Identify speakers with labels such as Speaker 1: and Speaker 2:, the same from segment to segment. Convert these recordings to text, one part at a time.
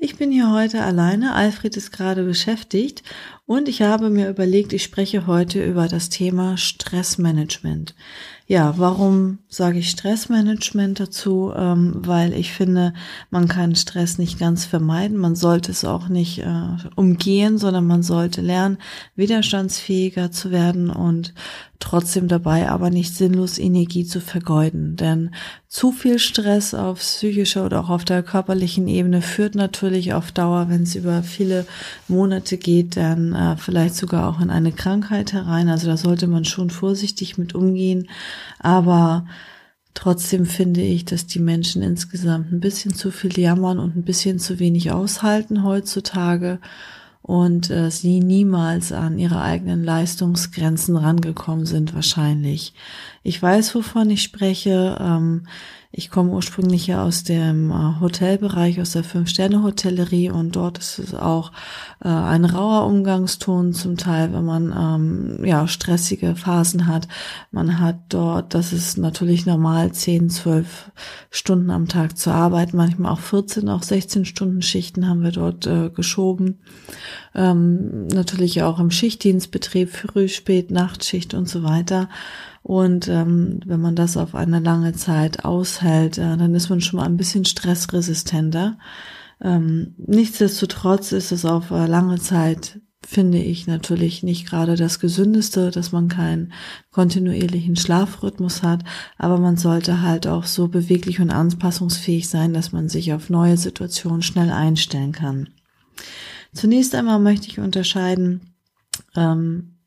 Speaker 1: Ich bin hier heute alleine, Alfred ist gerade beschäftigt und ich habe mir überlegt, ich spreche heute über das Thema Stressmanagement. Ja, warum sage ich Stressmanagement dazu? Ähm, weil ich finde, man kann Stress nicht ganz vermeiden. Man sollte es auch nicht äh, umgehen, sondern man sollte lernen, widerstandsfähiger zu werden und trotzdem dabei aber nicht sinnlos Energie zu vergeuden. Denn zu viel Stress auf psychischer oder auch auf der körperlichen Ebene führt natürlich auf Dauer, wenn es über viele Monate geht, dann äh, vielleicht sogar auch in eine Krankheit herein. Also da sollte man schon vorsichtig mit umgehen. Aber trotzdem finde ich, dass die Menschen insgesamt ein bisschen zu viel jammern und ein bisschen zu wenig aushalten heutzutage und äh, sie niemals an ihre eigenen Leistungsgrenzen rangekommen sind wahrscheinlich. Ich weiß, wovon ich spreche. Ähm, ich komme ursprünglich ja aus dem äh, Hotelbereich, aus der Fünf-Sterne-Hotellerie und dort ist es auch äh, ein rauer Umgangston zum Teil, wenn man ähm, ja stressige Phasen hat. Man hat dort, das ist natürlich normal, 10, 12 Stunden am Tag zu arbeiten, manchmal auch 14, auch 16 Stunden Schichten haben wir dort äh, geschoben. Ähm, natürlich auch im Schichtdienstbetrieb, Früh, Spät, Nachtschicht und so weiter. Und ähm, wenn man das auf eine lange Zeit aushält, äh, dann ist man schon mal ein bisschen stressresistenter. Ähm, nichtsdestotrotz ist es auf äh, lange Zeit, finde ich natürlich nicht gerade das Gesündeste, dass man keinen kontinuierlichen Schlafrhythmus hat, aber man sollte halt auch so beweglich und anpassungsfähig sein, dass man sich auf neue Situationen schnell einstellen kann. Zunächst einmal möchte ich unterscheiden, ähm,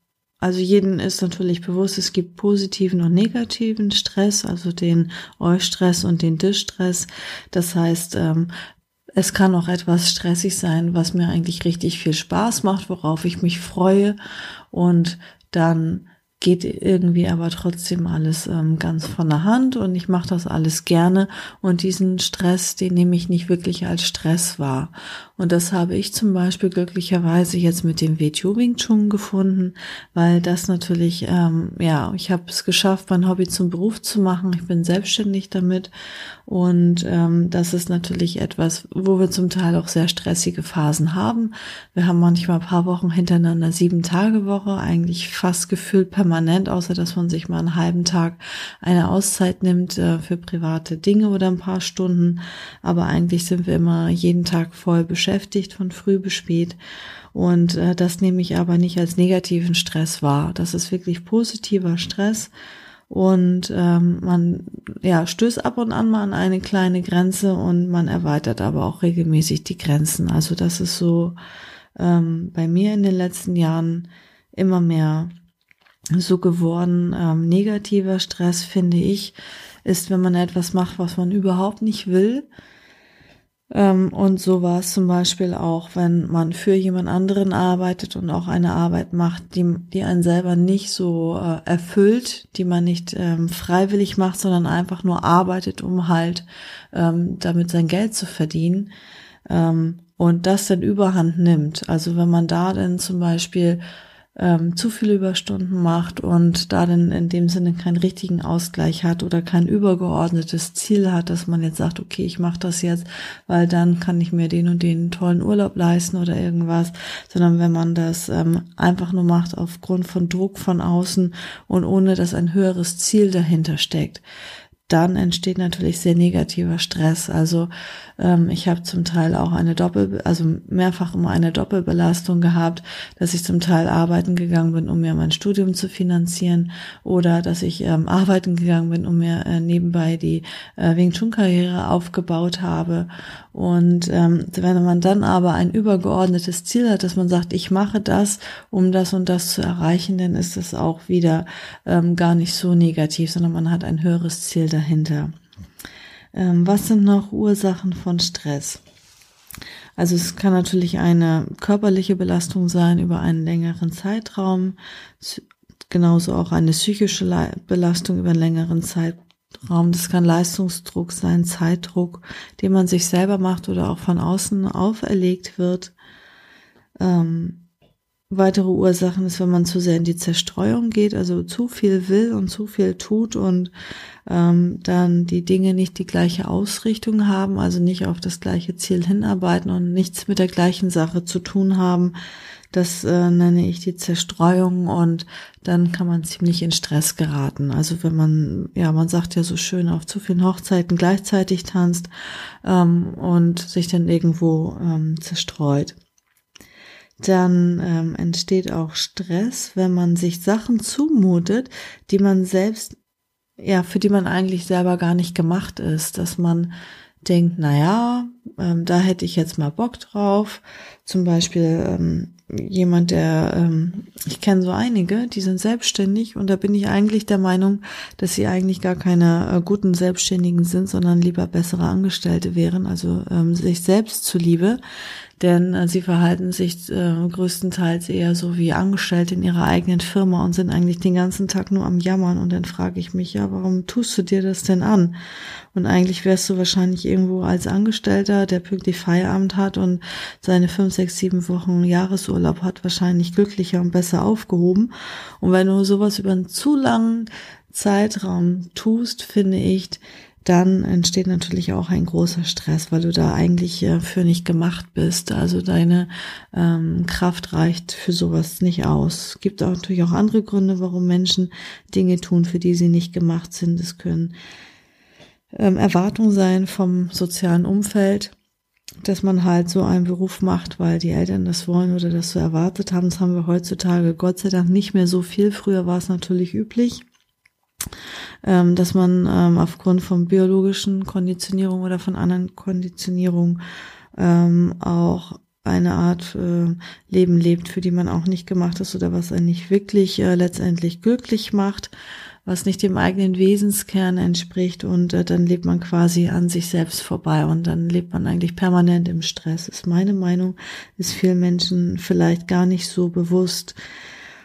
Speaker 1: also jeden ist natürlich bewusst, es gibt positiven und negativen Stress, also den Eustress und den Distress. Das heißt, ähm, es kann auch etwas stressig sein, was mir eigentlich richtig viel Spaß macht, worauf ich mich freue und dann geht irgendwie aber trotzdem alles ähm, ganz von der Hand und ich mache das alles gerne und diesen Stress, den nehme ich nicht wirklich als Stress wahr. Und das habe ich zum Beispiel glücklicherweise jetzt mit dem WTO Wing Chun gefunden, weil das natürlich, ähm, ja, ich habe es geschafft, mein Hobby zum Beruf zu machen. Ich bin selbstständig damit und ähm, das ist natürlich etwas, wo wir zum Teil auch sehr stressige Phasen haben. Wir haben manchmal ein paar Wochen hintereinander sieben Tage Woche, eigentlich fast gefühlt permanent, außer dass man sich mal einen halben Tag eine Auszeit nimmt äh, für private Dinge oder ein paar Stunden. Aber eigentlich sind wir immer jeden Tag voll beschäftigt, von früh bis spät. Und äh, das nehme ich aber nicht als negativen Stress wahr. Das ist wirklich positiver Stress und ähm, man ja stößt ab und an mal an eine kleine Grenze und man erweitert aber auch regelmäßig die Grenzen. Also das ist so ähm, bei mir in den letzten Jahren immer mehr so geworden. Ähm, negativer Stress finde ich ist, wenn man etwas macht, was man überhaupt nicht will und so war es zum Beispiel auch, wenn man für jemand anderen arbeitet und auch eine Arbeit macht, die, die einen selber nicht so äh, erfüllt, die man nicht ähm, freiwillig macht, sondern einfach nur arbeitet, um halt ähm, damit sein Geld zu verdienen. Ähm, und das dann überhand nimmt. Also wenn man da dann zum Beispiel ähm, zu viele Überstunden macht und da dann in dem Sinne keinen richtigen Ausgleich hat oder kein übergeordnetes Ziel hat, dass man jetzt sagt, okay, ich mache das jetzt, weil dann kann ich mir den und den tollen Urlaub leisten oder irgendwas, sondern wenn man das ähm, einfach nur macht aufgrund von Druck von außen und ohne dass ein höheres Ziel dahinter steckt, dann entsteht natürlich sehr negativer Stress. Also ähm, ich habe zum Teil auch eine Doppel, also mehrfach immer eine Doppelbelastung gehabt, dass ich zum Teil arbeiten gegangen bin, um mir mein Studium zu finanzieren oder dass ich ähm, arbeiten gegangen bin, um mir äh, nebenbei die äh, Wing Chun Karriere aufgebaut habe. Und ähm, wenn man dann aber ein übergeordnetes Ziel hat, dass man sagt, ich mache das, um das und das zu erreichen, dann ist das auch wieder ähm, gar nicht so negativ, sondern man hat ein höheres Ziel dahinter. Ähm, was sind noch Ursachen von Stress? Also es kann natürlich eine körperliche Belastung sein über einen längeren Zeitraum, genauso auch eine psychische Belastung über einen längeren Zeitraum. Das kann Leistungsdruck sein, Zeitdruck, den man sich selber macht oder auch von außen auferlegt wird. Ähm, weitere Ursachen ist, wenn man zu sehr in die Zerstreuung geht, also zu viel will und zu viel tut und ähm, dann die Dinge nicht die gleiche Ausrichtung haben, also nicht auf das gleiche Ziel hinarbeiten und nichts mit der gleichen Sache zu tun haben. Das äh, nenne ich die Zerstreuung und dann kann man ziemlich in Stress geraten. Also wenn man, ja, man sagt ja so schön, auf zu vielen Hochzeiten gleichzeitig tanzt ähm, und sich dann irgendwo ähm, zerstreut. Dann ähm, entsteht auch Stress, wenn man sich Sachen zumutet, die man selbst, ja, für die man eigentlich selber gar nicht gemacht ist, dass man denkt, na ja, ähm, da hätte ich jetzt mal Bock drauf. Zum Beispiel ähm, jemand, der, ähm, ich kenne so einige, die sind selbstständig und da bin ich eigentlich der Meinung, dass sie eigentlich gar keine äh, guten Selbstständigen sind, sondern lieber bessere Angestellte wären, also ähm, sich selbst zuliebe, denn äh, sie verhalten sich äh, größtenteils eher so wie Angestellte in ihrer eigenen Firma und sind eigentlich den ganzen Tag nur am Jammern und dann frage ich mich, ja, warum tust du dir das denn an? Und eigentlich wärst du wahrscheinlich irgendwo als Angestellter, der pünktlich Feierabend hat und seine fünf, sechs, sieben Wochen Jahresurlaub hat, wahrscheinlich glücklicher und besser aufgehoben. Und wenn du sowas über einen zu langen Zeitraum tust, finde ich, dann entsteht natürlich auch ein großer Stress, weil du da eigentlich äh, für nicht gemacht bist. Also deine ähm, Kraft reicht für sowas nicht aus. Es gibt auch natürlich auch andere Gründe, warum Menschen Dinge tun, für die sie nicht gemacht sind. Es können ähm, Erwartungen sein vom sozialen Umfeld, dass man halt so einen Beruf macht, weil die Eltern das wollen oder das so erwartet haben. Das haben wir heutzutage Gott sei Dank nicht mehr so viel. Früher war es natürlich üblich ähm, dass man ähm, aufgrund von biologischen Konditionierung oder von anderen Konditionierungen ähm, auch eine Art äh, Leben lebt, für die man auch nicht gemacht ist oder was einen nicht wirklich äh, letztendlich glücklich macht, was nicht dem eigenen Wesenskern entspricht und äh, dann lebt man quasi an sich selbst vorbei und dann lebt man eigentlich permanent im Stress. Ist meine Meinung, ist vielen Menschen vielleicht gar nicht so bewusst,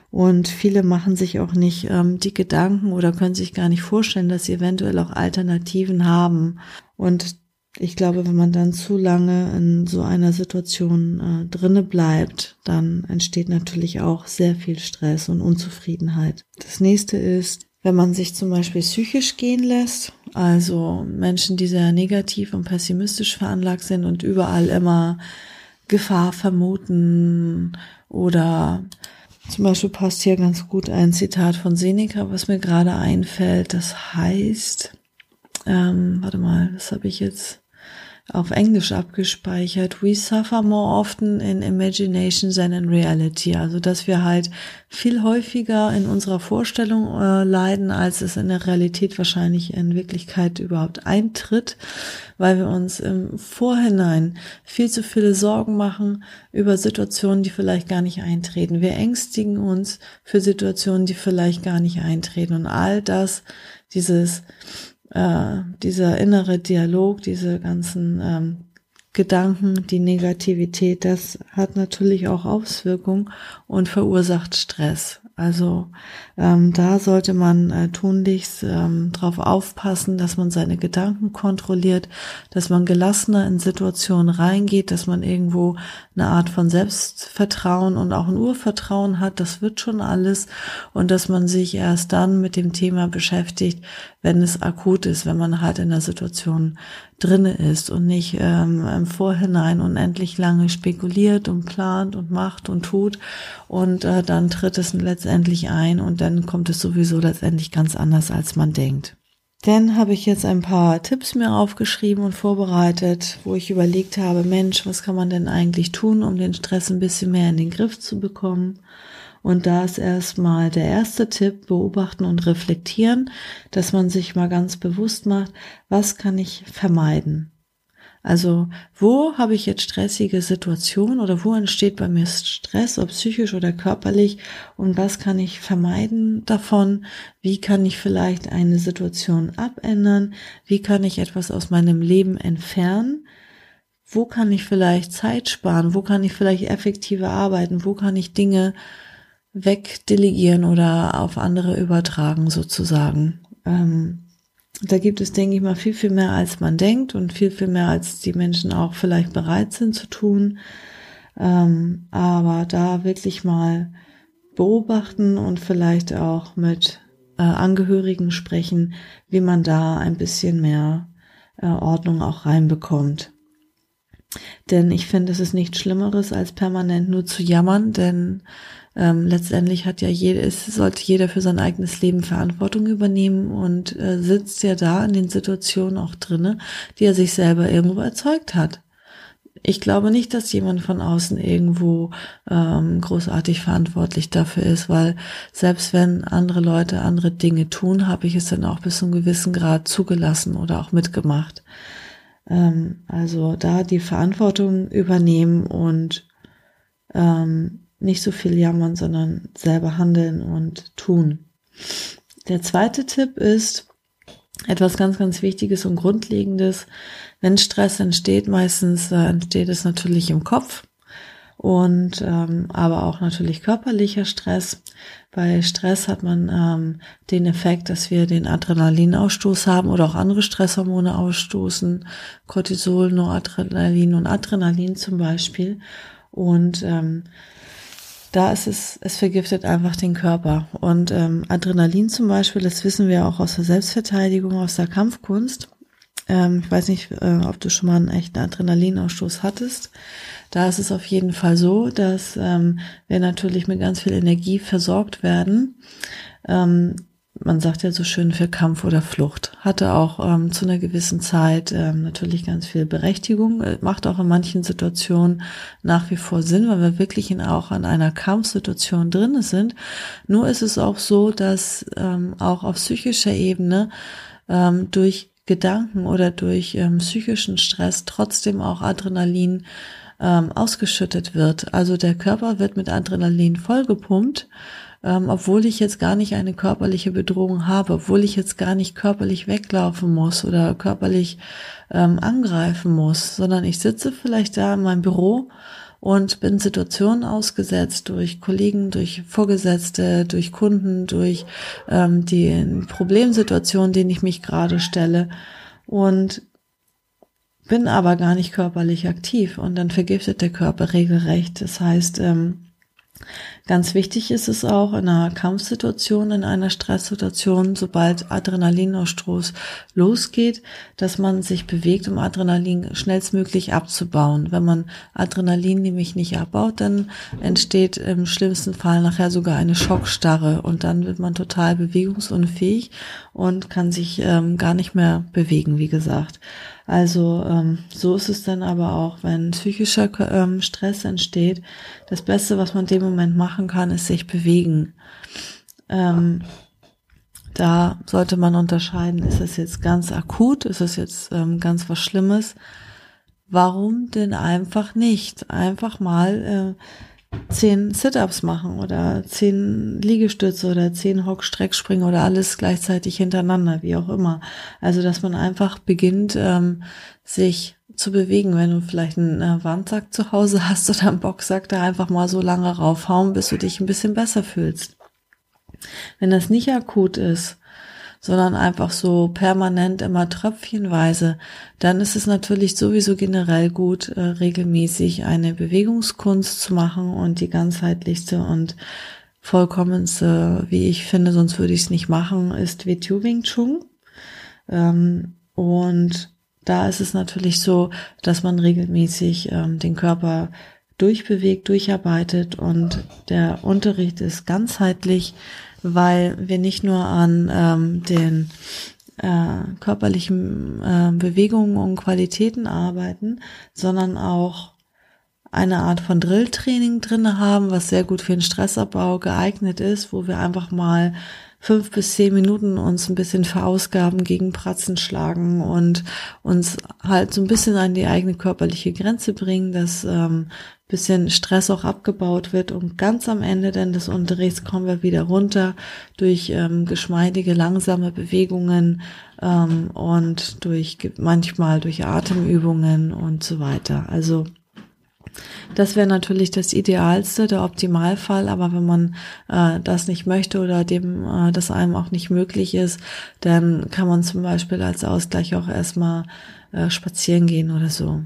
Speaker 1: und viele machen sich auch nicht ähm, die Gedanken oder können sich gar nicht vorstellen, dass sie eventuell auch Alternativen haben. Und ich glaube, wenn man dann zu lange in so einer Situation äh, drinne bleibt, dann entsteht natürlich auch sehr viel Stress und Unzufriedenheit. Das nächste ist, wenn man sich zum Beispiel psychisch gehen lässt, also Menschen, die sehr negativ und pessimistisch veranlagt sind und überall immer Gefahr vermuten oder zum Beispiel passt hier ganz gut ein Zitat von Seneca, was mir gerade einfällt. Das heißt, ähm, warte mal, das habe ich jetzt auf Englisch abgespeichert. We suffer more often in imagination than in reality. Also, dass wir halt viel häufiger in unserer Vorstellung äh, leiden, als es in der Realität wahrscheinlich in Wirklichkeit überhaupt eintritt, weil wir uns im Vorhinein viel zu viele Sorgen machen über Situationen, die vielleicht gar nicht eintreten. Wir ängstigen uns für Situationen, die vielleicht gar nicht eintreten. Und all das, dieses äh, dieser innere Dialog, diese ganzen ähm, Gedanken, die Negativität, das hat natürlich auch Auswirkungen und verursacht Stress. Also ähm, da sollte man äh, tunlichst ähm, darauf aufpassen, dass man seine Gedanken kontrolliert, dass man gelassener in Situationen reingeht, dass man irgendwo eine Art von Selbstvertrauen und auch ein Urvertrauen hat. Das wird schon alles und dass man sich erst dann mit dem Thema beschäftigt, wenn es akut ist, wenn man halt in der Situation drinne ist und nicht ähm, im Vorhinein unendlich lange spekuliert und plant und macht und tut und äh, dann tritt es letztendlich ein und dann kommt es sowieso letztendlich ganz anders, als man denkt. Dann habe ich jetzt ein paar Tipps mir aufgeschrieben und vorbereitet, wo ich überlegt habe, Mensch, was kann man denn eigentlich tun, um den Stress ein bisschen mehr in den Griff zu bekommen? Und da ist erstmal der erste Tipp, beobachten und reflektieren, dass man sich mal ganz bewusst macht, was kann ich vermeiden? Also, wo habe ich jetzt stressige Situationen oder wo entsteht bei mir Stress, ob psychisch oder körperlich und was kann ich vermeiden davon? Wie kann ich vielleicht eine Situation abändern? Wie kann ich etwas aus meinem Leben entfernen? wo kann ich vielleicht Zeit sparen, wo kann ich vielleicht effektiver arbeiten, wo kann ich Dinge wegdelegieren oder auf andere übertragen sozusagen. Ähm, da gibt es, denke ich mal, viel, viel mehr, als man denkt und viel, viel mehr, als die Menschen auch vielleicht bereit sind zu tun. Ähm, aber da wirklich mal beobachten und vielleicht auch mit äh, Angehörigen sprechen, wie man da ein bisschen mehr äh, Ordnung auch reinbekommt. Denn ich finde, es ist nichts Schlimmeres, als permanent nur zu jammern, denn ähm, letztendlich hat ja jeder, es sollte jeder für sein eigenes Leben Verantwortung übernehmen und äh, sitzt ja da in den Situationen auch drinne, die er sich selber irgendwo erzeugt hat. Ich glaube nicht, dass jemand von außen irgendwo ähm, großartig verantwortlich dafür ist, weil selbst wenn andere Leute andere Dinge tun, habe ich es dann auch bis zu einem gewissen Grad zugelassen oder auch mitgemacht. Ähm, also da die Verantwortung übernehmen und ähm, nicht so viel jammern, sondern selber handeln und tun. Der zweite Tipp ist etwas ganz, ganz Wichtiges und Grundlegendes. Wenn Stress entsteht, meistens äh, entsteht es natürlich im Kopf und ähm, aber auch natürlich körperlicher Stress. Bei Stress hat man ähm, den Effekt, dass wir den Adrenalinausstoß haben oder auch andere Stresshormone ausstoßen, Cortisol, Noradrenalin und Adrenalin zum Beispiel. Und ähm, da ist es, es vergiftet einfach den Körper. Und ähm, Adrenalin zum Beispiel, das wissen wir auch aus der Selbstverteidigung, aus der Kampfkunst. Ähm, ich weiß nicht, äh, ob du schon mal einen echten Adrenalinausstoß hattest. Da ist es auf jeden Fall so, dass ähm, wir natürlich mit ganz viel Energie versorgt werden. Ähm, man sagt ja so schön für Kampf oder Flucht. Hatte auch ähm, zu einer gewissen Zeit ähm, natürlich ganz viel Berechtigung, äh, macht auch in manchen Situationen nach wie vor Sinn, weil wir wirklich in, auch an einer Kampfsituation drin sind. Nur ist es auch so, dass ähm, auch auf psychischer Ebene ähm, durch Gedanken oder durch ähm, psychischen Stress trotzdem auch Adrenalin ähm, ausgeschüttet wird. Also der Körper wird mit Adrenalin vollgepumpt ähm, obwohl ich jetzt gar nicht eine körperliche Bedrohung habe, obwohl ich jetzt gar nicht körperlich weglaufen muss oder körperlich ähm, angreifen muss, sondern ich sitze vielleicht da in meinem Büro und bin Situationen ausgesetzt durch Kollegen, durch Vorgesetzte, durch Kunden, durch ähm, die Problemsituationen, denen ich mich gerade stelle und bin aber gar nicht körperlich aktiv und dann vergiftet der Körper regelrecht. Das heißt, ähm, Ganz wichtig ist es auch in einer Kampfsituation, in einer Stresssituation, sobald Adrenalinausstoß losgeht, dass man sich bewegt, um Adrenalin schnellstmöglich abzubauen. Wenn man Adrenalin nämlich nicht abbaut, dann entsteht im schlimmsten Fall nachher sogar eine Schockstarre und dann wird man total bewegungsunfähig und kann sich ähm, gar nicht mehr bewegen, wie gesagt. Also ähm, so ist es dann aber auch, wenn psychischer ähm, Stress entsteht. Das Beste, was man in dem Moment machen kann, ist sich bewegen. Ähm, da sollte man unterscheiden, ist es jetzt ganz akut, ist es jetzt ähm, ganz was Schlimmes. Warum denn einfach nicht? Einfach mal äh, zehn Sit-ups machen oder zehn Liegestütze oder zehn Hockstreckspringen oder alles gleichzeitig hintereinander, wie auch immer. Also, dass man einfach beginnt, ähm, sich zu bewegen, wenn du vielleicht einen äh, Wandsack zu Hause hast oder einen Boxsack, da einfach mal so lange raufhauen, bis du dich ein bisschen besser fühlst. Wenn das nicht akut ist, sondern einfach so permanent immer tröpfchenweise, dann ist es natürlich sowieso generell gut, äh, regelmäßig eine Bewegungskunst zu machen und die ganzheitlichste und vollkommenste, wie ich finde, sonst würde ich es nicht machen, ist Wing Chun. Ähm, und da ist es natürlich so, dass man regelmäßig ähm, den Körper durchbewegt, durcharbeitet und der Unterricht ist ganzheitlich weil wir nicht nur an ähm, den äh, körperlichen äh, Bewegungen und Qualitäten arbeiten, sondern auch eine Art von Drilltraining drinne haben, was sehr gut für den Stressabbau geeignet ist, wo wir einfach mal fünf bis zehn Minuten uns ein bisschen verausgaben, gegen Pratzen schlagen und uns halt so ein bisschen an die eigene körperliche Grenze bringen, dass ähm, bisschen Stress auch abgebaut wird und ganz am Ende denn des Unterrichts kommen wir wieder runter durch ähm, geschmeidige, langsame Bewegungen ähm, und durch manchmal durch Atemübungen und so weiter. Also das wäre natürlich das Idealste, der Optimalfall, aber wenn man äh, das nicht möchte oder dem äh, das einem auch nicht möglich ist, dann kann man zum Beispiel als Ausgleich auch erstmal äh, spazieren gehen oder so.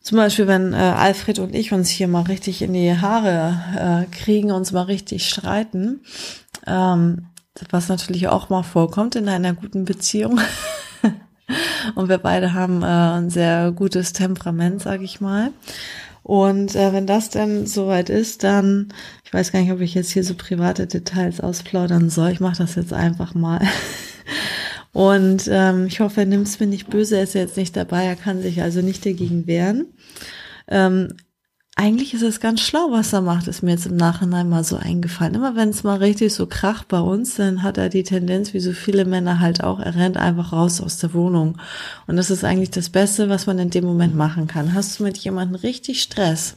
Speaker 1: Zum Beispiel, wenn äh, Alfred und ich uns hier mal richtig in die Haare äh, kriegen, uns mal richtig streiten, ähm, was natürlich auch mal vorkommt in einer guten Beziehung. und wir beide haben äh, ein sehr gutes Temperament, sag ich mal. Und äh, wenn das dann soweit ist, dann, ich weiß gar nicht, ob ich jetzt hier so private Details ausplaudern soll. Ich mache das jetzt einfach mal. Und ähm, ich hoffe, er nimmt es mir nicht böse, er ist jetzt nicht dabei, er kann sich also nicht dagegen wehren. Ähm, eigentlich ist es ganz schlau, was er macht, ist mir jetzt im Nachhinein mal so eingefallen. Immer wenn es mal richtig so kracht bei uns, dann hat er die Tendenz, wie so viele Männer halt auch, er rennt einfach raus aus der Wohnung. Und das ist eigentlich das Beste, was man in dem Moment machen kann. Hast du mit jemandem richtig Stress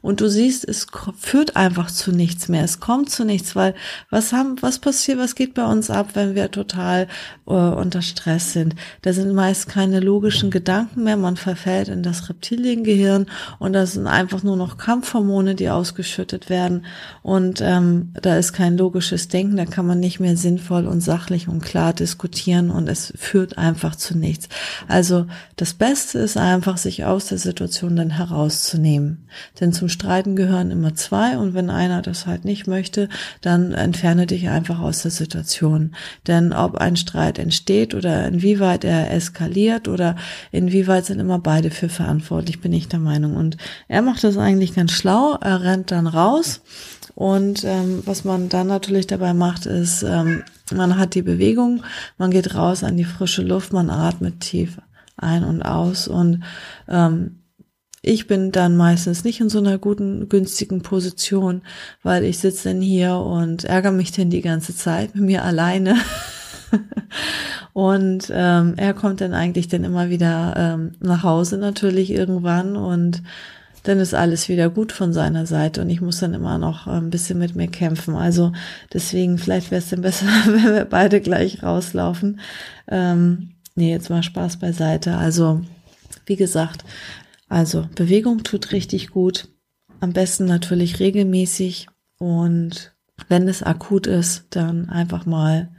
Speaker 1: und du siehst, es führt einfach zu nichts mehr, es kommt zu nichts, weil was haben, was passiert, was geht bei uns ab, wenn wir total äh, unter Stress sind? Da sind meist keine logischen Gedanken mehr, man verfällt in das Reptiliengehirn und das sind einfach nur nur noch Kampfhormone, die ausgeschüttet werden. Und ähm, da ist kein logisches Denken, da kann man nicht mehr sinnvoll und sachlich und klar diskutieren und es führt einfach zu nichts. Also das Beste ist einfach, sich aus der Situation dann herauszunehmen. Denn zum Streiten gehören immer zwei und wenn einer das halt nicht möchte, dann entferne dich einfach aus der Situation. Denn ob ein Streit entsteht oder inwieweit er eskaliert oder inwieweit sind immer beide für verantwortlich, bin ich der Meinung. Und er macht das eigentlich ganz schlau. Er rennt dann raus. Und ähm, was man dann natürlich dabei macht, ist, ähm, man hat die Bewegung, man geht raus an die frische Luft, man atmet tief ein und aus. Und ähm, ich bin dann meistens nicht in so einer guten, günstigen Position, weil ich sitze dann hier und ärgere mich dann die ganze Zeit mit mir alleine. und ähm, er kommt dann eigentlich dann immer wieder ähm, nach Hause natürlich irgendwann und dann ist alles wieder gut von seiner Seite und ich muss dann immer noch ein bisschen mit mir kämpfen. Also deswegen, vielleicht wäre es dann besser, wenn wir beide gleich rauslaufen. Ähm, nee, jetzt mal Spaß beiseite. Also, wie gesagt, also Bewegung tut richtig gut. Am besten natürlich regelmäßig und wenn es akut ist, dann einfach mal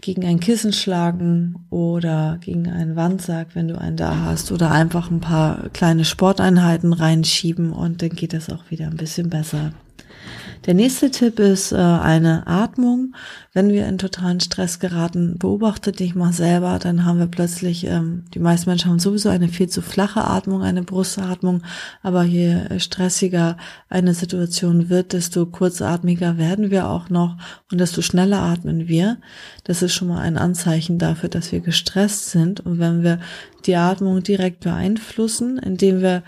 Speaker 1: gegen ein Kissen schlagen oder gegen einen Wandsack, wenn du einen da hast, oder einfach ein paar kleine Sporteinheiten reinschieben und dann geht es auch wieder ein bisschen besser. Der nächste Tipp ist äh, eine Atmung. Wenn wir in totalen Stress geraten, beobachte dich mal selber, dann haben wir plötzlich, ähm, die meisten Menschen haben sowieso eine viel zu flache Atmung, eine Brustatmung, aber je stressiger eine Situation wird, desto kurzatmiger werden wir auch noch und desto schneller atmen wir. Das ist schon mal ein Anzeichen dafür, dass wir gestresst sind. Und wenn wir die Atmung direkt beeinflussen, indem wir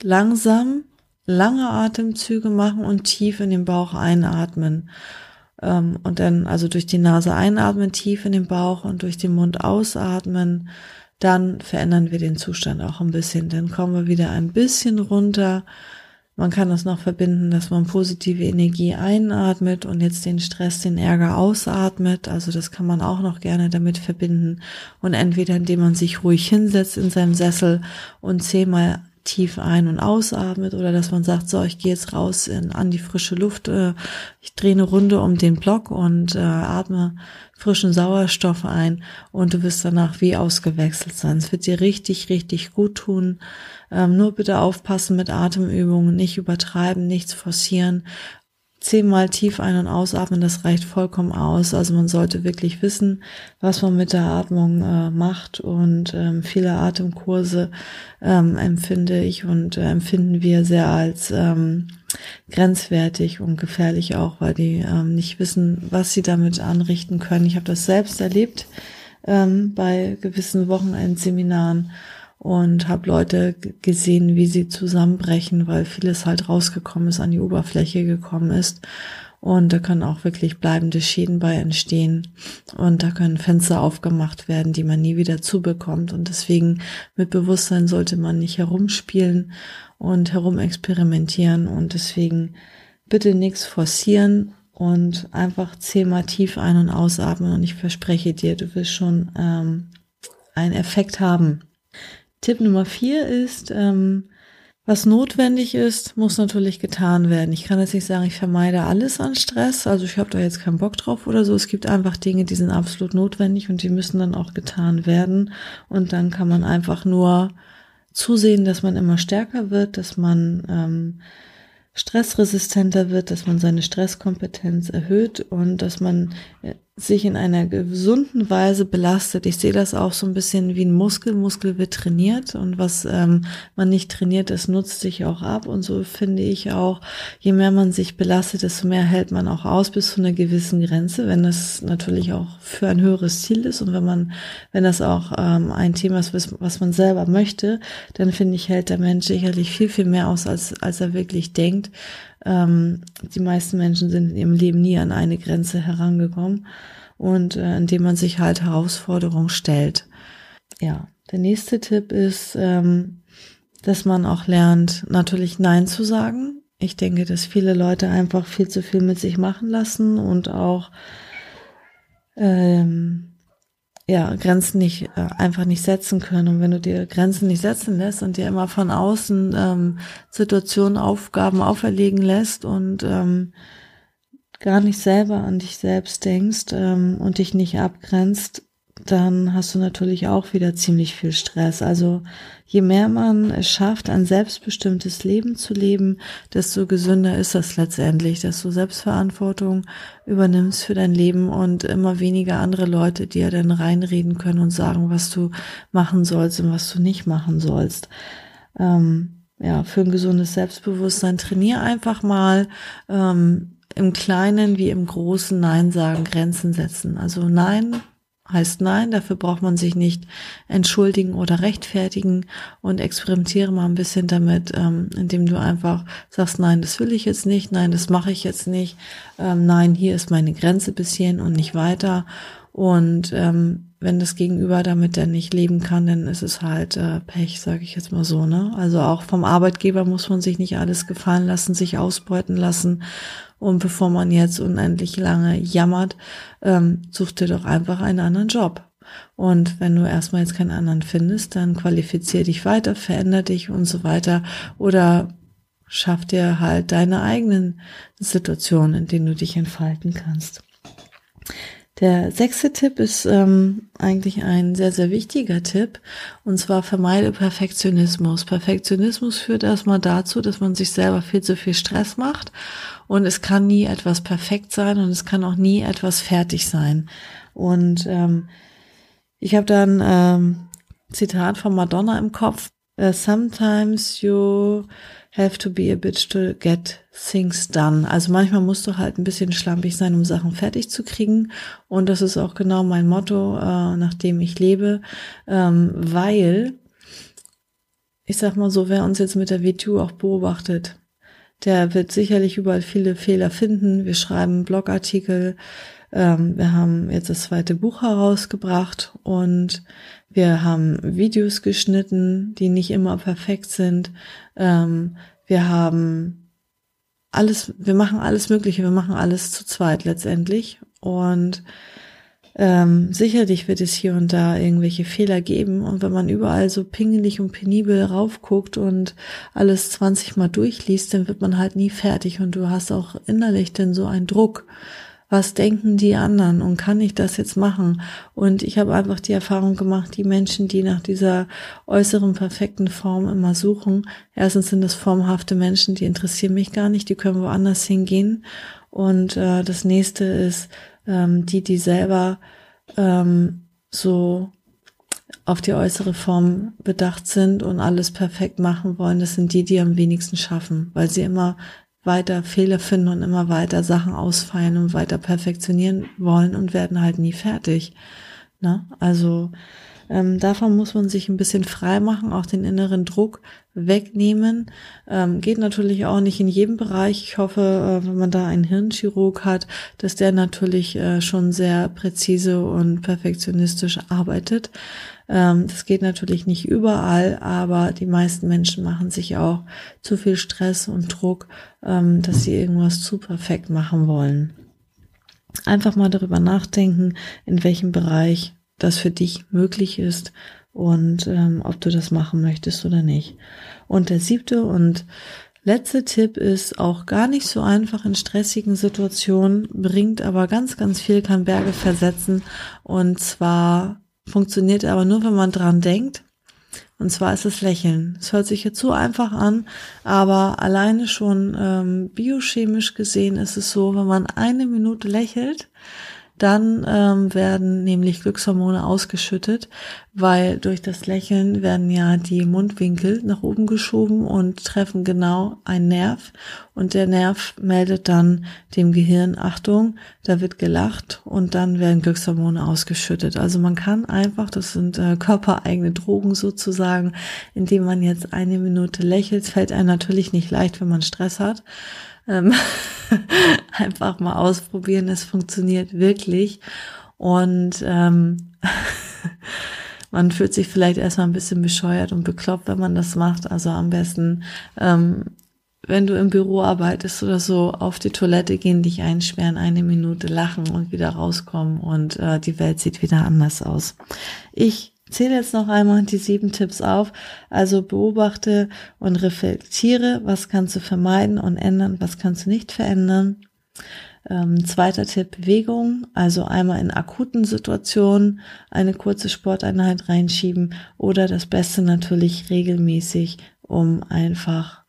Speaker 1: langsam lange Atemzüge machen und tief in den Bauch einatmen. Ähm, und dann also durch die Nase einatmen, tief in den Bauch und durch den Mund ausatmen. Dann verändern wir den Zustand auch ein bisschen. Dann kommen wir wieder ein bisschen runter. Man kann das noch verbinden, dass man positive Energie einatmet und jetzt den Stress, den Ärger ausatmet. Also das kann man auch noch gerne damit verbinden. Und entweder indem man sich ruhig hinsetzt in seinem Sessel und zehnmal tief ein- und ausatmet oder dass man sagt, so, ich gehe jetzt raus in, an die frische Luft, äh, ich drehe eine Runde um den Block und äh, atme frischen Sauerstoff ein und du wirst danach wie ausgewechselt sein. Es wird dir richtig, richtig gut tun. Ähm, nur bitte aufpassen mit Atemübungen, nicht übertreiben, nichts forcieren, zehnmal tief ein- und ausatmen, das reicht vollkommen aus. Also man sollte wirklich wissen, was man mit der Atmung äh, macht und ähm, viele Atemkurse ähm, empfinde ich und äh, empfinden wir sehr als ähm, grenzwertig und gefährlich auch, weil die ähm, nicht wissen, was sie damit anrichten können. Ich habe das selbst erlebt ähm, bei gewissen Wochenendseminaren und habe Leute gesehen, wie sie zusammenbrechen, weil vieles halt rausgekommen ist, an die Oberfläche gekommen ist. Und da können auch wirklich bleibende Schäden bei entstehen. Und da können Fenster aufgemacht werden, die man nie wieder zubekommt. Und deswegen mit Bewusstsein sollte man nicht herumspielen und herumexperimentieren. Und deswegen bitte nichts forcieren und einfach zehnmal tief ein- und ausatmen. Und ich verspreche dir, du wirst schon ähm, einen Effekt haben. Tipp Nummer vier ist, ähm, was notwendig ist, muss natürlich getan werden. Ich kann jetzt nicht sagen, ich vermeide alles an Stress, also ich habe da jetzt keinen Bock drauf oder so. Es gibt einfach Dinge, die sind absolut notwendig und die müssen dann auch getan werden. Und dann kann man einfach nur zusehen, dass man immer stärker wird, dass man ähm, stressresistenter wird, dass man seine Stresskompetenz erhöht und dass man äh, sich in einer gesunden Weise belastet. Ich sehe das auch so ein bisschen wie ein Muskel. Muskel wird trainiert und was ähm, man nicht trainiert, das nutzt sich auch ab. Und so finde ich auch, je mehr man sich belastet, desto mehr hält man auch aus bis zu einer gewissen Grenze, wenn das natürlich auch für ein höheres Ziel ist und wenn man, wenn das auch ähm, ein Thema ist, was, man selber möchte, dann finde ich, hält der Mensch sicherlich viel, viel mehr aus, als, als er wirklich denkt. Ähm, die meisten Menschen sind in ihrem Leben nie an eine Grenze herangekommen und äh, indem man sich halt Herausforderungen stellt. Ja, der nächste Tipp ist, ähm, dass man auch lernt, natürlich Nein zu sagen. Ich denke, dass viele Leute einfach viel zu viel mit sich machen lassen und auch ähm, ja, Grenzen nicht, äh, einfach nicht setzen können. Und wenn du dir Grenzen nicht setzen lässt und dir immer von außen ähm, Situationen, Aufgaben auferlegen lässt und ähm, gar nicht selber an dich selbst denkst ähm, und dich nicht abgrenzt, dann hast du natürlich auch wieder ziemlich viel Stress. Also je mehr man es schafft, ein selbstbestimmtes Leben zu leben, desto gesünder ist das letztendlich, du Selbstverantwortung übernimmst für dein Leben und immer weniger andere Leute dir dann reinreden können und sagen, was du machen sollst und was du nicht machen sollst. Ähm, ja, für ein gesundes Selbstbewusstsein trainier einfach mal. Ähm, im Kleinen wie im Großen Nein sagen, Grenzen setzen. Also Nein heißt Nein, dafür braucht man sich nicht entschuldigen oder rechtfertigen und experimentiere mal ein bisschen damit, ähm, indem du einfach sagst, nein, das will ich jetzt nicht, nein, das mache ich jetzt nicht, ähm, nein, hier ist meine Grenze bis hierhin und nicht weiter. Und ähm, wenn das Gegenüber damit dann nicht leben kann, dann ist es halt äh, Pech, sage ich jetzt mal so. Ne? Also auch vom Arbeitgeber muss man sich nicht alles gefallen lassen, sich ausbeuten lassen und bevor man jetzt unendlich lange jammert, ähm, such dir doch einfach einen anderen Job. Und wenn du erstmal jetzt keinen anderen findest, dann qualifizier dich weiter, veränder dich und so weiter. Oder schaff dir halt deine eigenen Situationen, in denen du dich entfalten kannst. Der sechste Tipp ist ähm, eigentlich ein sehr, sehr wichtiger Tipp. Und zwar vermeide Perfektionismus. Perfektionismus führt erstmal dazu, dass man sich selber viel zu viel Stress macht. Und es kann nie etwas perfekt sein und es kann auch nie etwas fertig sein. Und ähm, ich habe dann ähm, Zitat von Madonna im Kopf. Sometimes you have to be a bitch to get things done. Also manchmal musst du halt ein bisschen schlampig sein, um Sachen fertig zu kriegen. Und das ist auch genau mein Motto, äh, nach dem ich lebe, ähm, weil ich sag mal so, wer uns jetzt mit der WTU auch beobachtet, der wird sicherlich überall viele Fehler finden. Wir schreiben Blogartikel, ähm, wir haben jetzt das zweite Buch herausgebracht und wir haben Videos geschnitten, die nicht immer perfekt sind. Ähm, wir haben alles, wir machen alles Mögliche, wir machen alles zu zweit letztendlich. Und ähm, sicherlich wird es hier und da irgendwelche Fehler geben. Und wenn man überall so pingelig und penibel raufguckt und alles 20 Mal durchliest, dann wird man halt nie fertig und du hast auch innerlich dann so einen Druck was denken die anderen und kann ich das jetzt machen? Und ich habe einfach die Erfahrung gemacht, die Menschen, die nach dieser äußeren perfekten Form immer suchen, erstens sind das formhafte Menschen, die interessieren mich gar nicht, die können woanders hingehen. Und äh, das nächste ist ähm, die, die selber ähm, so auf die äußere Form bedacht sind und alles perfekt machen wollen, das sind die, die am wenigsten schaffen, weil sie immer weiter Fehler finden und immer weiter Sachen ausfeilen und weiter perfektionieren wollen und werden halt nie fertig. Ne? Also Ähm, davon muss man sich ein bisschen frei machen, auch den inneren Druck wegnehmen. Ähm, geht natürlich auch nicht in jedem Bereich. Ich hoffe, äh, wenn man da einen Hirnchirurg hat, dass der natürlich äh, schon sehr präzise und perfektionistisch arbeitet. Ähm, das geht natürlich nicht überall, aber die meisten Menschen machen sich auch zu viel Stress und Druck, ähm, dass sie irgendwas zu perfekt machen wollen. Einfach mal darüber nachdenken, in welchem Bereich das für dich möglich ist und ähm, ob du das machen möchtest oder nicht. Und der siebte und letzte Tipp ist auch gar nicht so einfach in stressigen Situationen, bringt aber ganz, ganz viel, kann Berge versetzen. Und zwar funktioniert aber nur, wenn man dran denkt. Und zwar ist es Lächeln. Es hört sich jetzt so einfach an, aber alleine schon ähm, biochemisch gesehen ist es so, wenn man eine Minute lächelt, dann ähm, werden nämlich Glückshormone ausgeschüttet, weil durch das Lächeln werden ja die Mundwinkel nach oben geschoben und treffen genau einen Nerv und der Nerv meldet dann dem Gehirn Achtung, da wird gelacht und dann werden Glückshormone ausgeschüttet. Also man kann einfach, das sind äh, körpereigene Drogen sozusagen, indem man jetzt eine Minute lächelt, fällt einem natürlich nicht leicht, wenn man Stress hat. Ähm, einfach mal ausprobieren, es funktioniert wirklich. Und ähm, man fühlt sich vielleicht erstmal ein bisschen bescheuert und bekloppt, wenn man das macht. Also am besten, ähm, wenn du im Büro arbeitest oder so, auf die Toilette gehen, dich einsperren, eine Minute lachen und wieder rauskommen und äh, die Welt sieht wieder anders aus. Ich zähle jetzt noch einmal die sieben Tipps auf. Also beobachte und reflektiere, was kannst du vermeiden und ändern, was kannst du nicht verändern. Ähm, zweiter Tipp, Bewegung. Also einmal in akuten Situationen eine kurze Sporteinheit reinschieben oder das Beste natürlich regelmäßig, um einfach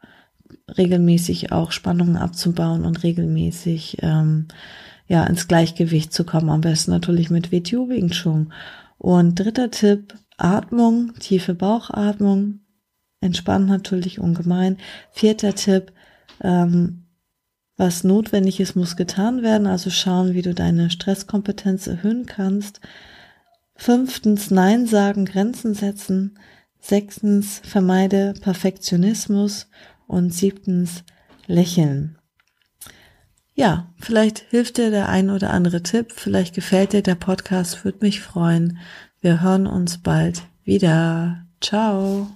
Speaker 1: regelmäßig auch Spannungen abzubauen und regelmäßig ähm, ja ins Gleichgewicht zu kommen. Am besten natürlich mit WTU Wing Chun. Und dritter Tipp, Atmung, tiefe Bauchatmung, entspannt natürlich ungemein. Vierter Tipp, ähm, was notwendig ist, muss getan werden, also schauen, wie du deine Stresskompetenz erhöhen kannst. Fünftens, Nein sagen, Grenzen setzen. Sechstens, vermeide Perfektionismus. Und siebtens, lächeln. Ja, vielleicht hilft dir der ein oder andere Tipp, vielleicht gefällt dir der Podcast, würde mich freuen. Wir hören uns bald wieder. Ciao.